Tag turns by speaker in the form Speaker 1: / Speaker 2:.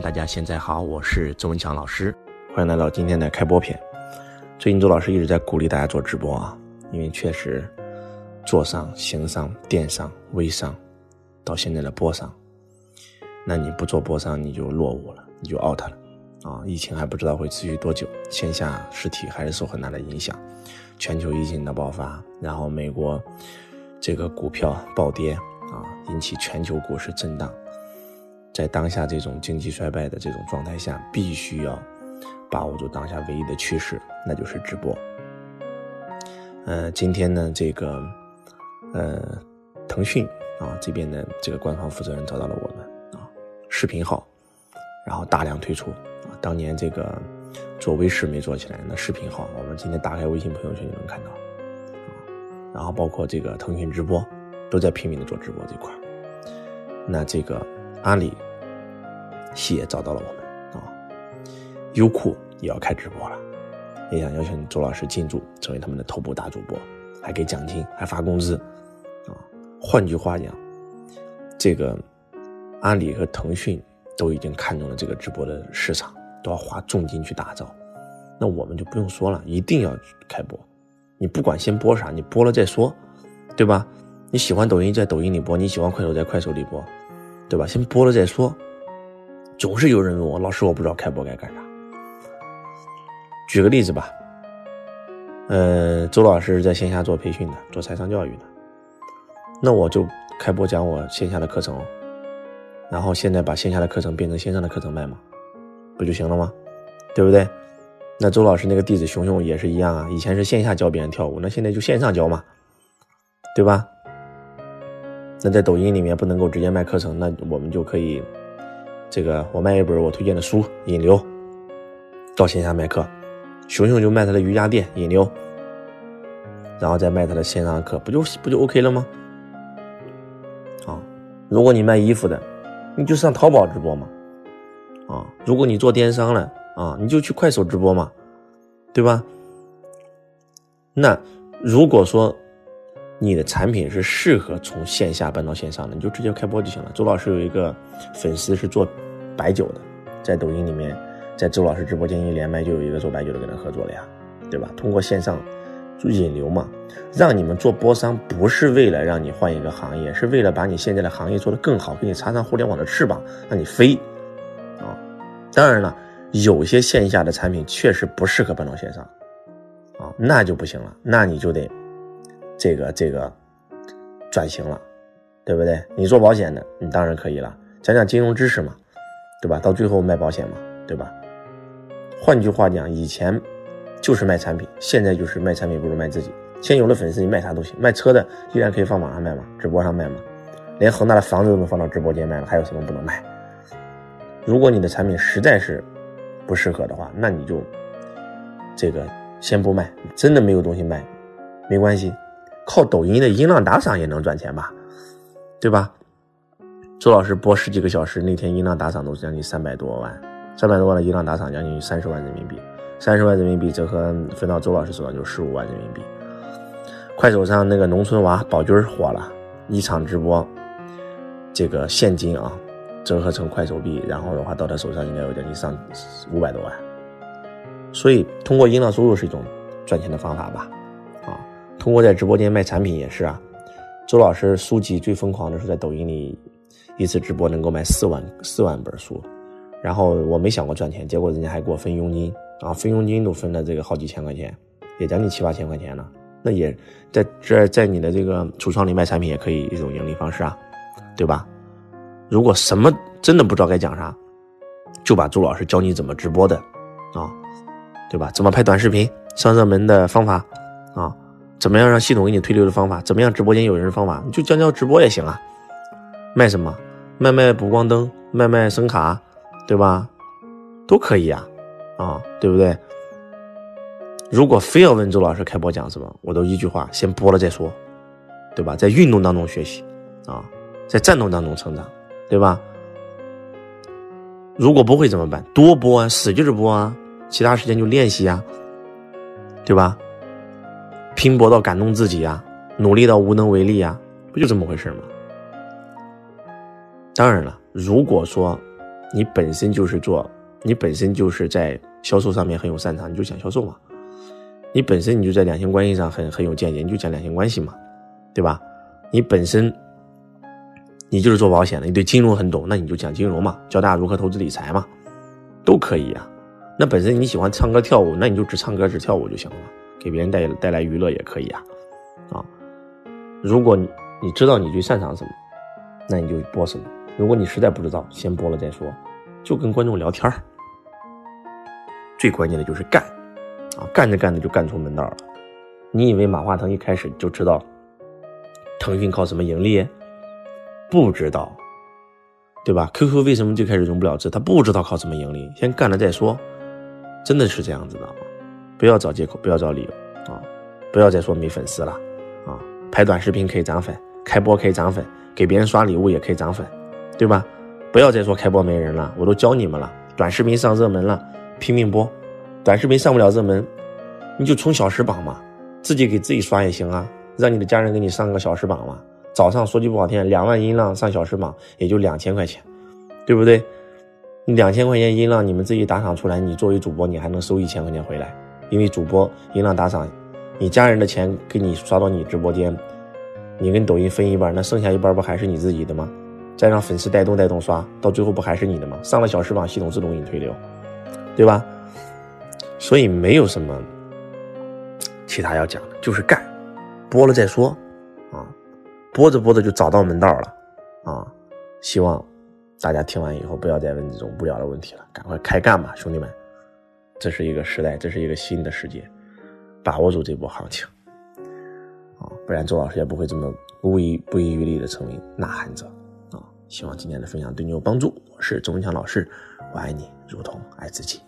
Speaker 1: 大家现在好，我是周文强老师，欢迎来到今天的开播篇。最近周老师一直在鼓励大家做直播啊，因为确实做商、行商、电商、微商，到现在的播商，那你不做播商你就落伍了，你就 out 了啊！疫情还不知道会持续多久，线下实体还是受很大的影响，全球疫情的爆发，然后美国这个股票暴跌啊，引起全球股市震荡。在当下这种经济衰败的这种状态下，必须要把握住当下唯一的趋势，那就是直播。呃，今天呢，这个呃，腾讯啊这边的这个官方负责人找到了我们啊，视频号，然后大量推出。当年这个做微视没做起来，那视频号，我们今天打开微信朋友圈就能看到。然后包括这个腾讯直播，都在拼命的做直播这块那这个阿里。企业找到了我们啊，优酷也要开直播了，也想邀请周老师进驻，成为他们的头部大主播，还给奖金，还发工资，啊，换句话讲，这个阿里和腾讯都已经看中了这个直播的市场，都要花重金去打造，那我们就不用说了，一定要开播，你不管先播啥，你播了再说，对吧？你喜欢抖音在抖音里播，你喜欢快手在快手里播，对吧？先播了再说。总是有人问我，老师，我不知道开播该干啥。举个例子吧，呃，周老师在线下做培训的，做财商教育的，那我就开播讲我线下的课程，然后现在把线下的课程变成线上的课程卖嘛，不就行了吗？对不对？那周老师那个弟子熊熊也是一样啊，以前是线下教别人跳舞，那现在就线上教嘛，对吧？那在抖音里面不能够直接卖课程，那我们就可以。这个我卖一本我推荐的书引流，到线下卖课，熊熊就卖他的瑜伽垫引流，然后再卖他的线上课，不就不就 OK 了吗？啊，如果你卖衣服的，你就上淘宝直播嘛，啊，如果你做电商了啊，你就去快手直播嘛，对吧？那如果说。你的产品是适合从线下搬到线上的，你就直接开播就行了。周老师有一个粉丝是做白酒的，在抖音里面，在周老师直播间一连麦就有一个做白酒的跟他合作了呀，对吧？通过线上就引流嘛，让你们做播商不是为了让你换一个行业，是为了把你现在的行业做得更好，给你插上互联网的翅膀，让你飞啊！当然了，有些线下的产品确实不适合搬到线上啊，那就不行了，那你就得。这个这个转型了，对不对？你做保险的，你当然可以了，讲讲金融知识嘛，对吧？到最后卖保险嘛，对吧？换句话讲，以前就是卖产品，现在就是卖产品不如卖自己。先有了粉丝，你卖啥都行，卖车的依然可以放网上卖嘛，直播上卖嘛，连恒大的房子都能放到直播间卖了，还有什么不能卖？如果你的产品实在是不适合的话，那你就这个先不卖，真的没有东西卖，没关系。靠抖音的音浪打赏也能赚钱吧，对吧？周老师播十几个小时，那天音浪打赏都将近三百多万，三百多万的音浪打赏将近三十万人民币，三十万人民币折合分到周老师手上就十五万人民币。快手上那个农村娃宝军火了，一场直播，这个现金啊，折合成快手币，然后的话到他手上应该有将近上五百多万。所以通过音浪收入是一种赚钱的方法吧。通过在直播间卖产品也是啊，周老师书籍最疯狂的是在抖音里一次直播能够卖四万四万本书，然后我没想过赚钱，结果人家还给我分佣金啊，分佣金都分了这个好几千块钱，也将近七八千块钱了。那也在这在你的这个橱窗里卖产品也可以一种盈利方式啊，对吧？如果什么真的不知道该讲啥，就把周老师教你怎么直播的啊，对吧？怎么拍短视频上热门的方法啊。怎么样让系统给你推流的方法？怎么样直播间有人的方法？你就教教直播也行啊。卖什么？卖卖补光灯，卖卖声卡，对吧？都可以啊，啊，对不对？如果非要问周老师开播讲什么，我都一句话：先播了再说，对吧？在运动当中学习，啊，在战斗当中成长，对吧？如果不会怎么办？多播啊，使劲播啊，其他时间就练习啊，对吧？拼搏到感动自己啊，努力到无能为力啊，不就这么回事吗？当然了，如果说你本身就是做，你本身就是在销售上面很有擅长，你就讲销售嘛。你本身你就在两性关系上很很有见解，你就讲两性关系嘛，对吧？你本身你就是做保险的，你对金融很懂，那你就讲金融嘛，教大家如何投资理财嘛，都可以呀。那本身你喜欢唱歌跳舞，那你就只唱歌只跳舞就行了，给别人带带来娱乐也可以啊。啊，如果你知道你最擅长什么，那你就播什么。如果你实在不知道，先播了再说，就跟观众聊天最关键的就是干，啊，干着干着就干出门道了。你以为马化腾一开始就知道腾讯靠什么盈利？不知道，对吧？QQ 为什么最开始融不了资？他不知道靠什么盈利，先干了再说。真的是这样子的，不要找借口，不要找理由啊！不要再说没粉丝了啊！拍短视频可以涨粉，开播可以涨粉，给别人刷礼物也可以涨粉。对吧？不要再说开播没人了，我都教你们了。短视频上热门了，拼命播；短视频上不了热门，你就冲小时榜嘛，自己给自己刷也行啊。让你的家人给你上个小时榜嘛。早上说句不好听，两万音浪上小时榜也就两千块钱，对不对？两千块钱音浪你们自己打赏出来，你作为主播你还能收一千块钱回来，因为主播音浪打赏，你家人的钱给你刷到你直播间，你跟抖音分一半，那剩下一半不还是你自己的吗？再让粉丝带动带动刷，到最后不还是你的吗？上了小时榜，系统自动给你推流，对吧？所以没有什么其他要讲的，就是干，播了再说，啊，播着播着就找到门道了，啊，希望大家听完以后不要再问这种无聊的问题了，赶快开干吧，兄弟们！这是一个时代，这是一个新的世界，把握住这波行情，啊，不然周老师也不会这么不遗不遗余力的成为呐喊者。希望今天的分享对你有帮助。我是周文强老师，我爱你如同爱自己。